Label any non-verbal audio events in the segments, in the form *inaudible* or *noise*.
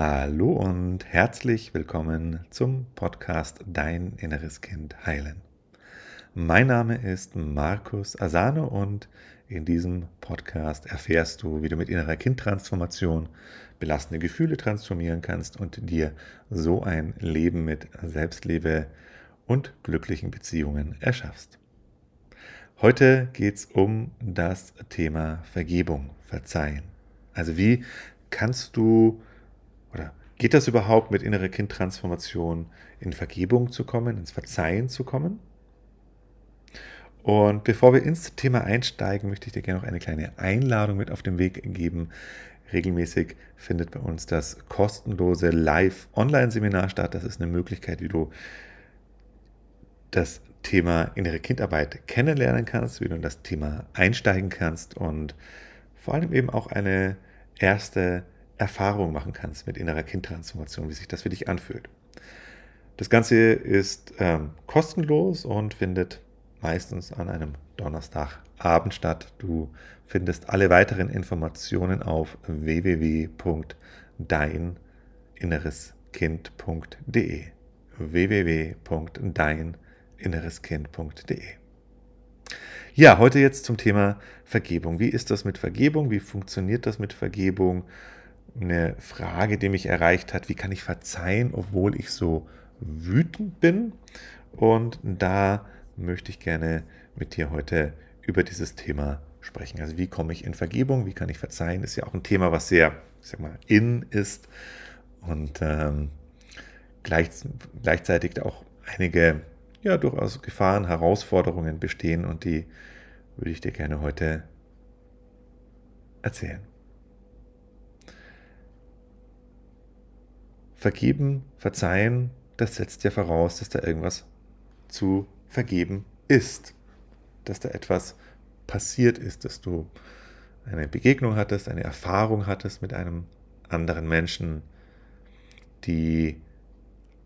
Hallo und herzlich willkommen zum Podcast Dein inneres Kind heilen. Mein Name ist Markus Asano und in diesem Podcast erfährst du, wie du mit innerer Kindtransformation belastende Gefühle transformieren kannst und dir so ein Leben mit Selbstliebe und glücklichen Beziehungen erschaffst. Heute geht es um das Thema Vergebung, Verzeihen. Also wie kannst du oder geht das überhaupt mit innerer Kindtransformation in Vergebung zu kommen, ins Verzeihen zu kommen? Und bevor wir ins Thema einsteigen, möchte ich dir gerne noch eine kleine Einladung mit auf den Weg geben. Regelmäßig findet bei uns das kostenlose Live-Online-Seminar statt. Das ist eine Möglichkeit, wie du das Thema innere Kindarbeit kennenlernen kannst, wie du in das Thema einsteigen kannst und vor allem eben auch eine erste Erfahrung machen kannst mit innerer Kindtransformation, wie sich das für dich anfühlt. Das Ganze ist ähm, kostenlos und findet meistens an einem Donnerstagabend statt. Du findest alle weiteren Informationen auf www.deininnereskind.de www.deininnereskind.de Ja, heute jetzt zum Thema Vergebung. Wie ist das mit Vergebung? Wie funktioniert das mit Vergebung? Eine Frage, die mich erreicht hat, wie kann ich verzeihen, obwohl ich so wütend bin? Und da möchte ich gerne mit dir heute über dieses Thema sprechen. Also wie komme ich in Vergebung, wie kann ich verzeihen, ist ja auch ein Thema, was sehr, ich sag mal, in ist und ähm, gleich, gleichzeitig auch einige, ja, durchaus Gefahren, Herausforderungen bestehen und die würde ich dir gerne heute erzählen. Vergeben, verzeihen, das setzt ja voraus, dass da irgendwas zu vergeben ist. Dass da etwas passiert ist, dass du eine Begegnung hattest, eine Erfahrung hattest mit einem anderen Menschen, die,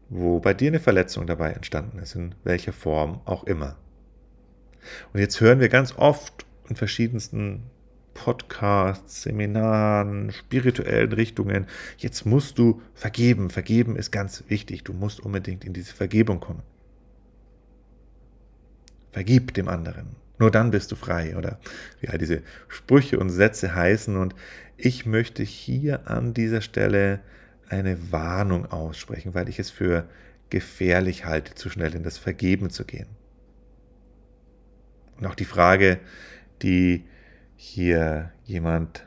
wo bei dir eine Verletzung dabei entstanden ist, in welcher Form auch immer. Und jetzt hören wir ganz oft in verschiedensten Podcasts, Seminaren, spirituellen Richtungen. Jetzt musst du vergeben. Vergeben ist ganz wichtig. Du musst unbedingt in diese Vergebung kommen. Vergib dem anderen. Nur dann bist du frei. Oder wie all diese Sprüche und Sätze heißen. Und ich möchte hier an dieser Stelle eine Warnung aussprechen, weil ich es für gefährlich halte, zu schnell in das Vergeben zu gehen. Und auch die Frage, die hier jemand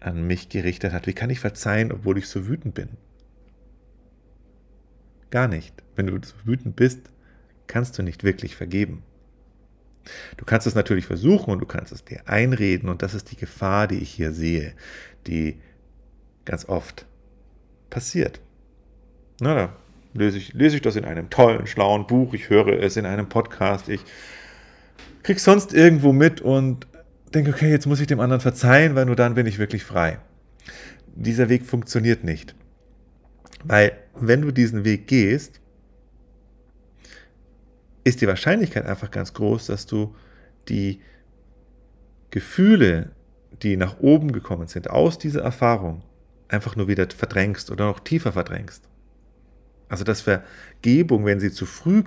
an mich gerichtet hat. Wie kann ich verzeihen, obwohl ich so wütend bin? Gar nicht. Wenn du so wütend bist, kannst du nicht wirklich vergeben. Du kannst es natürlich versuchen und du kannst es dir einreden und das ist die Gefahr, die ich hier sehe, die ganz oft passiert. Na, da lese ich, lese ich das in einem tollen, schlauen Buch, ich höre es in einem Podcast, ich krieg's sonst irgendwo mit und denke, okay, jetzt muss ich dem anderen verzeihen, weil nur dann bin ich wirklich frei. Dieser Weg funktioniert nicht. Weil wenn du diesen Weg gehst, ist die Wahrscheinlichkeit einfach ganz groß, dass du die Gefühle, die nach oben gekommen sind, aus dieser Erfahrung einfach nur wieder verdrängst oder noch tiefer verdrängst. Also dass Vergebung, wenn sie zu früh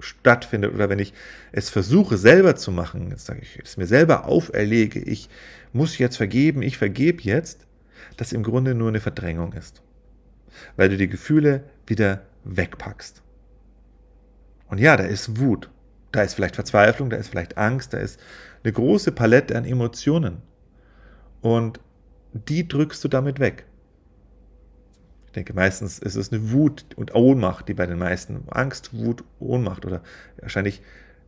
stattfindet oder wenn ich es versuche selber zu machen, jetzt sage ich, es mir selber auferlege, ich muss jetzt vergeben, ich vergebe jetzt, das im Grunde nur eine Verdrängung ist. Weil du die Gefühle wieder wegpackst. Und ja, da ist Wut, da ist vielleicht Verzweiflung, da ist vielleicht Angst, da ist eine große Palette an Emotionen. Und die drückst du damit weg. Denke, meistens ist es eine Wut und Ohnmacht, die bei den meisten Angst, Wut, Ohnmacht oder wahrscheinlich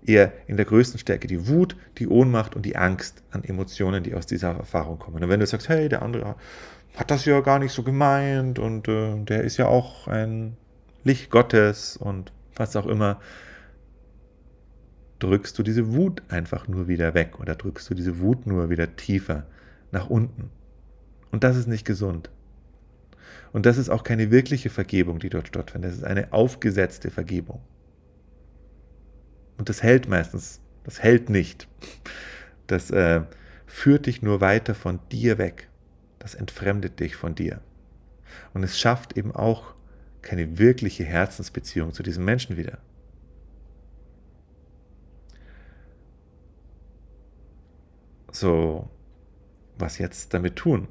eher in der größten Stärke die Wut, die Ohnmacht und die Angst an Emotionen, die aus dieser Erfahrung kommen. Und wenn du sagst, hey, der andere hat das ja gar nicht so gemeint und äh, der ist ja auch ein Licht Gottes und was auch immer, drückst du diese Wut einfach nur wieder weg oder drückst du diese Wut nur wieder tiefer nach unten. Und das ist nicht gesund. Und das ist auch keine wirkliche Vergebung, die dort stattfindet. Das ist eine aufgesetzte Vergebung. Und das hält meistens, das hält nicht. Das äh, führt dich nur weiter von dir weg. Das entfremdet dich von dir. Und es schafft eben auch keine wirkliche Herzensbeziehung zu diesem Menschen wieder. So, was jetzt damit tun?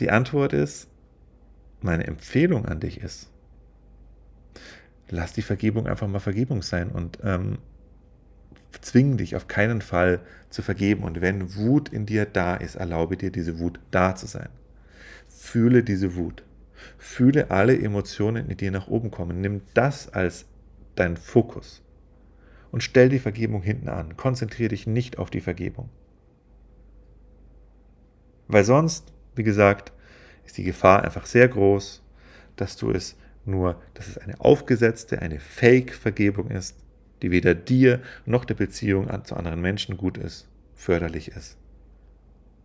Die Antwort ist, meine Empfehlung an dich ist, lass die Vergebung einfach mal Vergebung sein und ähm, zwing dich auf keinen Fall zu vergeben. Und wenn Wut in dir da ist, erlaube dir diese Wut da zu sein. Fühle diese Wut. Fühle alle Emotionen, die dir nach oben kommen. Nimm das als dein Fokus. Und stell die Vergebung hinten an. Konzentriere dich nicht auf die Vergebung. Weil sonst, wie gesagt, ist die Gefahr einfach sehr groß, dass du es nur, dass es eine aufgesetzte, eine Fake-Vergebung ist, die weder dir noch der Beziehung zu anderen Menschen gut ist, förderlich ist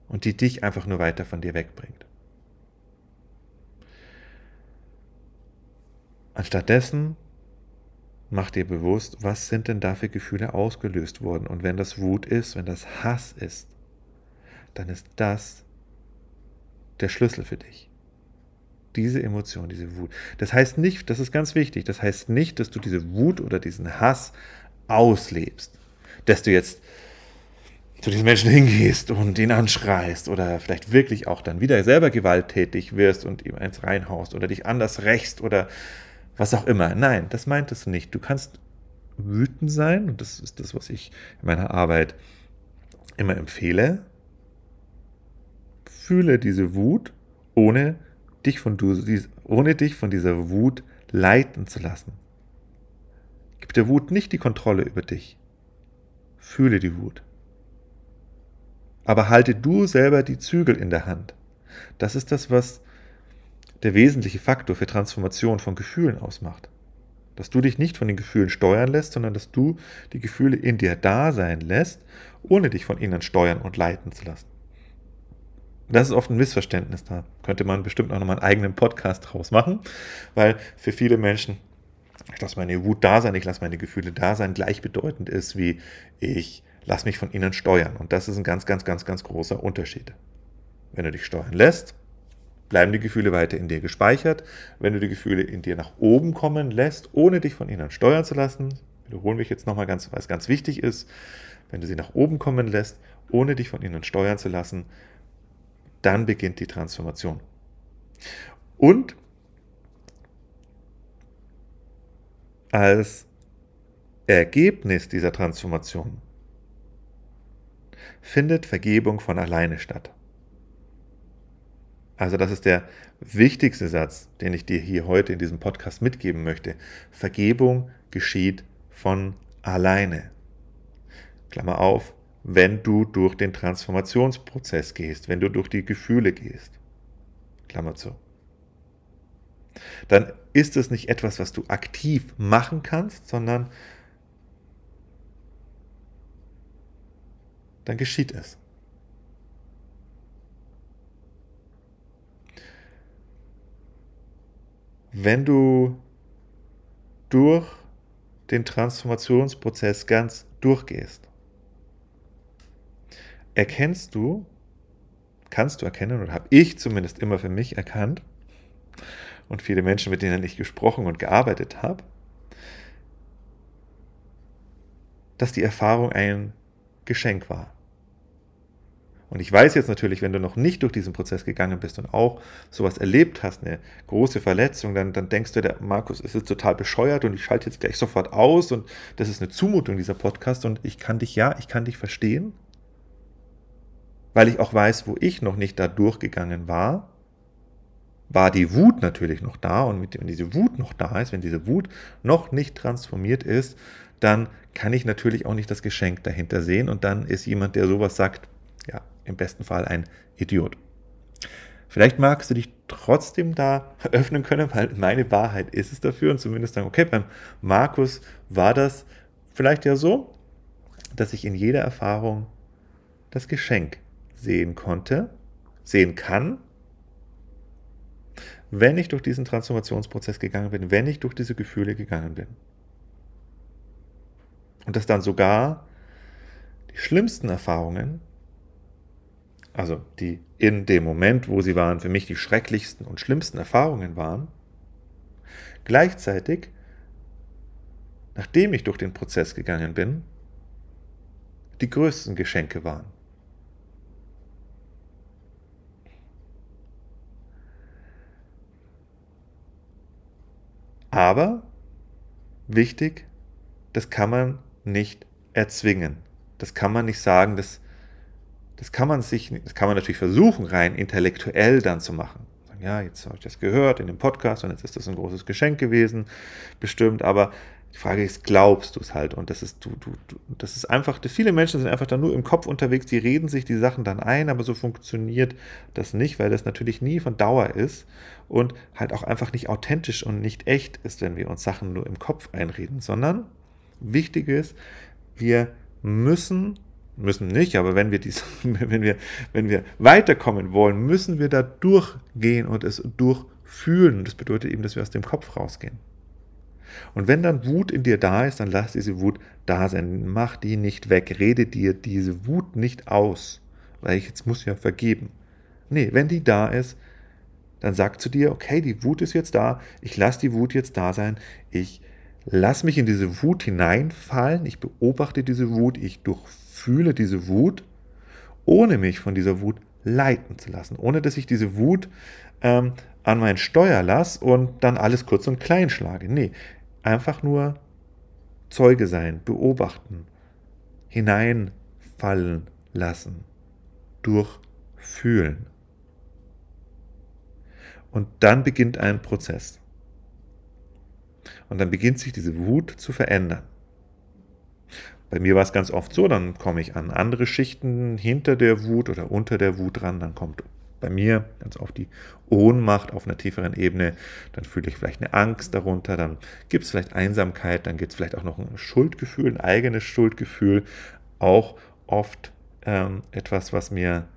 und die dich einfach nur weiter von dir wegbringt. Anstattdessen mach dir bewusst, was sind denn da für Gefühle ausgelöst worden und wenn das Wut ist, wenn das Hass ist, dann ist das der Schlüssel für dich diese Emotion, diese Wut. Das heißt nicht, das ist ganz wichtig, das heißt nicht, dass du diese Wut oder diesen Hass auslebst. Dass du jetzt zu diesem Menschen hingehst und ihn anschreist oder vielleicht wirklich auch dann wieder selber gewalttätig wirst und ihm eins reinhaust oder dich anders rächst oder was auch immer. Nein, das meint es nicht. Du kannst wütend sein und das ist das, was ich in meiner Arbeit immer empfehle. Fühle diese Wut, ohne dich von, ohne dich von dieser Wut leiten zu lassen. Gib der Wut nicht die Kontrolle über dich. Fühle die Wut. Aber halte du selber die Zügel in der Hand. Das ist das, was der wesentliche Faktor für Transformation von Gefühlen ausmacht. Dass du dich nicht von den Gefühlen steuern lässt, sondern dass du die Gefühle in dir da sein lässt, ohne dich von ihnen steuern und leiten zu lassen. Das ist oft ein Missverständnis. Da könnte man bestimmt auch nochmal einen eigenen Podcast draus machen, weil für viele Menschen, ich lasse meine Wut da sein, ich lasse meine Gefühle da sein, gleichbedeutend ist wie ich lasse mich von ihnen steuern. Und das ist ein ganz, ganz, ganz, ganz großer Unterschied. Wenn du dich steuern lässt, bleiben die Gefühle weiter in dir gespeichert. Wenn du die Gefühle in dir nach oben kommen lässt, ohne dich von ihnen steuern zu lassen, wiederholen wir jetzt nochmal ganz, was ganz wichtig ist, wenn du sie nach oben kommen lässt, ohne dich von ihnen steuern zu lassen, dann beginnt die Transformation. Und als Ergebnis dieser Transformation findet Vergebung von alleine statt. Also das ist der wichtigste Satz, den ich dir hier heute in diesem Podcast mitgeben möchte. Vergebung geschieht von alleine. Klammer auf, wenn du durch den Transformationsprozess gehst, wenn du durch die Gefühle gehst. Klammer zu. Dann ist es nicht etwas, was du aktiv machen kannst, sondern dann geschieht es. Wenn du durch den Transformationsprozess ganz durchgehst, erkennst du, kannst du erkennen, oder habe ich zumindest immer für mich erkannt, und viele Menschen, mit denen ich gesprochen und gearbeitet habe, dass die Erfahrung ein Geschenk war. Und ich weiß jetzt natürlich, wenn du noch nicht durch diesen Prozess gegangen bist und auch sowas erlebt hast, eine große Verletzung, dann, dann denkst du, der Markus ist jetzt total bescheuert und ich schalte jetzt gleich sofort aus und das ist eine Zumutung, dieser Podcast und ich kann dich, ja, ich kann dich verstehen weil ich auch weiß, wo ich noch nicht da durchgegangen war, war die Wut natürlich noch da. Und wenn diese Wut noch da ist, wenn diese Wut noch nicht transformiert ist, dann kann ich natürlich auch nicht das Geschenk dahinter sehen. Und dann ist jemand, der sowas sagt, ja, im besten Fall ein Idiot. Vielleicht magst du dich trotzdem da *laughs* öffnen können, weil meine Wahrheit ist es dafür. Und zumindest sagen, okay, beim Markus war das vielleicht ja so, dass ich in jeder Erfahrung das Geschenk sehen konnte, sehen kann, wenn ich durch diesen Transformationsprozess gegangen bin, wenn ich durch diese Gefühle gegangen bin. Und dass dann sogar die schlimmsten Erfahrungen also die in dem Moment, wo sie waren, für mich die schrecklichsten und schlimmsten Erfahrungen waren, gleichzeitig, nachdem ich durch den Prozess gegangen bin, die größten Geschenke waren. Aber wichtig, das kann man nicht erzwingen. Das kann man nicht sagen, das, das kann man sich, das kann man natürlich versuchen, rein intellektuell dann zu machen. Ja, jetzt habe ich das gehört in dem Podcast und jetzt ist das ein großes Geschenk gewesen, bestimmt, aber die Frage ist, glaubst du es halt? Und das ist, du, du, du, das ist einfach, viele Menschen sind einfach da nur im Kopf unterwegs, die reden sich die Sachen dann ein, aber so funktioniert das nicht, weil das natürlich nie von Dauer ist und halt auch einfach nicht authentisch und nicht echt ist, wenn wir uns Sachen nur im Kopf einreden, sondern wichtig ist, wir müssen, müssen nicht, aber wenn wir, dies, *laughs* wenn wir, wenn wir weiterkommen wollen, müssen wir da durchgehen und es durchfühlen. Das bedeutet eben, dass wir aus dem Kopf rausgehen. Und wenn dann Wut in dir da ist, dann lass diese Wut da sein. Mach die nicht weg. Rede dir diese Wut nicht aus. Weil ich jetzt muss ja vergeben. Nee, wenn die da ist, dann sag zu dir, okay, die Wut ist jetzt da. Ich lasse die Wut jetzt da sein. Ich lass mich in diese Wut hineinfallen. Ich beobachte diese Wut. Ich durchfühle diese Wut, ohne mich von dieser Wut leiten zu lassen. Ohne dass ich diese Wut ähm, an mein Steuer lasse und dann alles kurz und klein schlage. Nee, einfach nur Zeuge sein, beobachten, hineinfallen lassen, durchfühlen. Und dann beginnt ein Prozess. Und dann beginnt sich diese Wut zu verändern. Bei mir war es ganz oft so, dann komme ich an andere Schichten hinter der Wut oder unter der Wut ran, dann kommt bei mir ganz oft die Ohnmacht auf einer tieferen Ebene, dann fühle ich vielleicht eine Angst darunter, dann gibt es vielleicht Einsamkeit, dann gibt es vielleicht auch noch ein Schuldgefühl, ein eigenes Schuldgefühl, auch oft ähm, etwas, was mir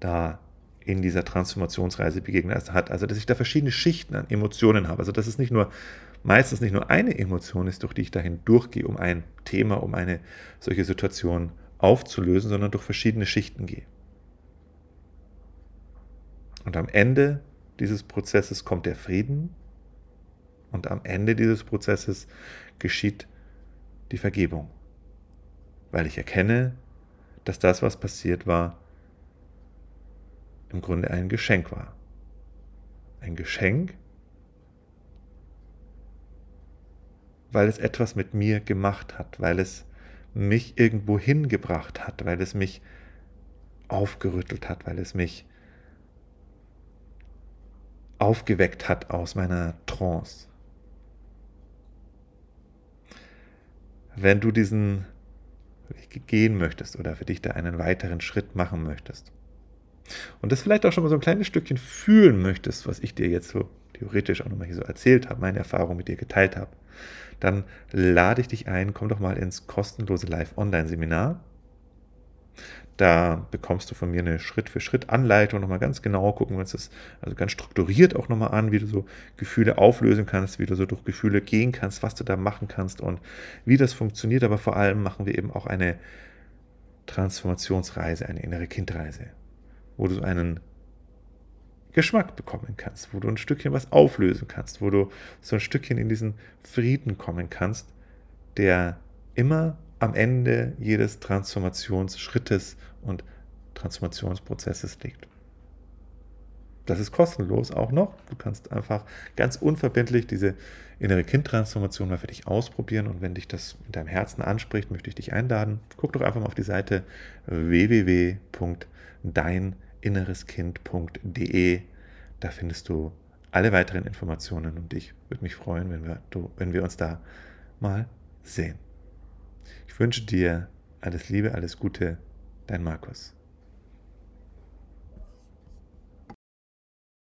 da in dieser Transformationsreise begegnet hat. Also, dass ich da verschiedene Schichten an Emotionen habe. Also, dass es nicht nur, meistens nicht nur eine Emotion ist, durch die ich dahin durchgehe, um ein Thema, um eine solche Situation aufzulösen, sondern durch verschiedene Schichten gehe. Und am Ende dieses Prozesses kommt der Frieden und am Ende dieses Prozesses geschieht die Vergebung, weil ich erkenne, dass das, was passiert war, im Grunde ein Geschenk war. Ein Geschenk, weil es etwas mit mir gemacht hat, weil es mich irgendwo hingebracht hat, weil es mich aufgerüttelt hat, weil es mich aufgeweckt hat aus meiner Trance. Wenn du diesen Weg gehen möchtest oder für dich da einen weiteren Schritt machen möchtest und das vielleicht auch schon mal so ein kleines Stückchen fühlen möchtest, was ich dir jetzt so theoretisch auch nochmal hier so erzählt habe, meine Erfahrung mit dir geteilt habe, dann lade ich dich ein, komm doch mal ins kostenlose Live-Online-Seminar. Da bekommst du von mir eine Schritt-für-Schritt-Anleitung, nochmal ganz genau gucken wir uns das also ganz strukturiert auch nochmal an, wie du so Gefühle auflösen kannst, wie du so durch Gefühle gehen kannst, was du da machen kannst und wie das funktioniert. Aber vor allem machen wir eben auch eine Transformationsreise, eine innere Kindreise, wo du so einen Geschmack bekommen kannst, wo du ein Stückchen was auflösen kannst, wo du so ein Stückchen in diesen Frieden kommen kannst, der immer am Ende jedes Transformationsschrittes und Transformationsprozesses liegt. Das ist kostenlos auch noch. Du kannst einfach ganz unverbindlich diese innere Kindtransformation mal für dich ausprobieren und wenn dich das in deinem Herzen anspricht, möchte ich dich einladen. Guck doch einfach mal auf die Seite www.deininnereskind.de. Da findest du alle weiteren Informationen und ich würde mich freuen, wenn wir, wenn wir uns da mal sehen. Wünsche dir alles Liebe, alles Gute, dein Markus.